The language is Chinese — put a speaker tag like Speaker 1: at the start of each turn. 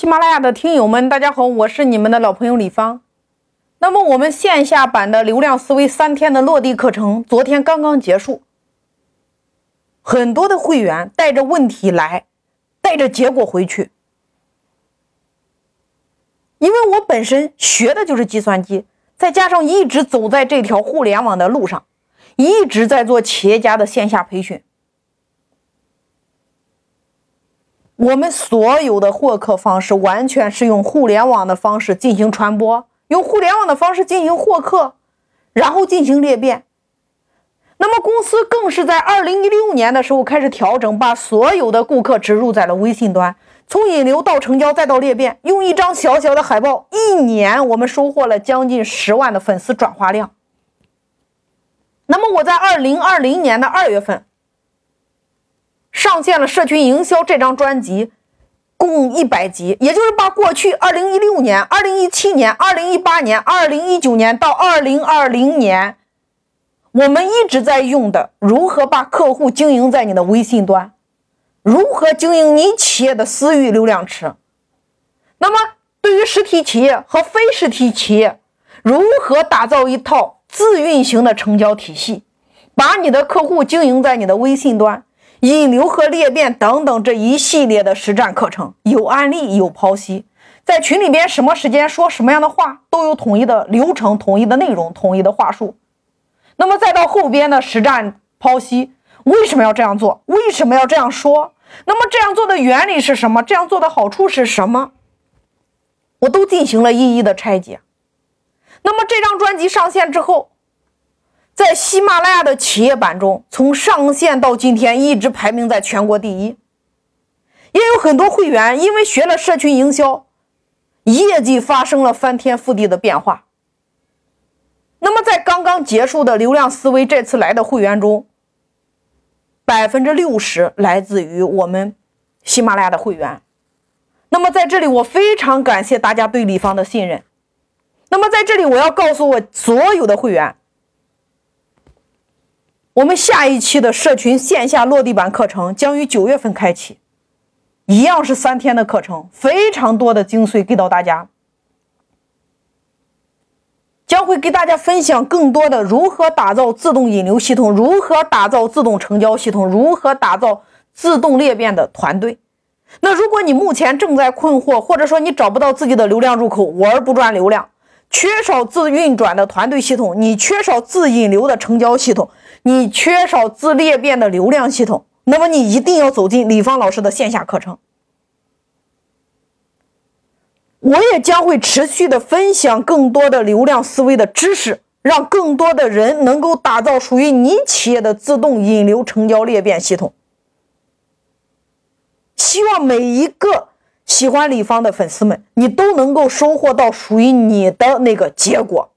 Speaker 1: 喜马拉雅的听友们，大家好，我是你们的老朋友李芳。那么，我们线下版的流量思维三天的落地课程，昨天刚刚结束。很多的会员带着问题来，带着结果回去。因为我本身学的就是计算机，再加上一直走在这条互联网的路上，一直在做企业家的线下培训。我们所有的获客方式完全是用互联网的方式进行传播，用互联网的方式进行获客，然后进行裂变。那么公司更是在二零一六年的时候开始调整，把所有的顾客植入在了微信端，从引流到成交再到裂变，用一张小小的海报，一年我们收获了将近十万的粉丝转化量。那么我在二零二零年的二月份。上线了社群营销这张专辑，共一百集，也就是把过去二零一六年、二零一七年、二零一八年、二零一九年到二零二零年，我们一直在用的如何把客户经营在你的微信端，如何经营你企业的私域流量池。那么，对于实体企业和非实体企业，如何打造一套自运行的成交体系，把你的客户经营在你的微信端。引流和裂变等等这一系列的实战课程，有案例有剖析，在群里边什么时间说什么样的话，都有统一的流程、统一的内容、统一的话术。那么再到后边的实战剖析，为什么要这样做？为什么要这样说？那么这样做的原理是什么？这样做的好处是什么？我都进行了一一的拆解。那么这张专辑上线之后。在喜马拉雅的企业版中，从上线到今天一直排名在全国第一。也有很多会员因为学了社群营销，业绩发生了翻天覆地的变化。那么在刚刚结束的流量思维这次来的会员中，百分之六十来自于我们喜马拉雅的会员。那么在这里，我非常感谢大家对李芳的信任。那么在这里，我要告诉我所有的会员。我们下一期的社群线下落地版课程将于九月份开启，一样是三天的课程，非常多的精髓给到大家，将会给大家分享更多的如何打造自动引流系统，如何打造自动成交系统，如何打造自动裂变的团队。那如果你目前正在困惑，或者说你找不到自己的流量入口，玩不转流量，缺少自运转的团队系统，你缺少自引流的成交系统。你缺少自裂变的流量系统，那么你一定要走进李芳老师的线下课程。我也将会持续的分享更多的流量思维的知识，让更多的人能够打造属于你企业的自动引流成交裂变系统。希望每一个喜欢李芳的粉丝们，你都能够收获到属于你的那个结果。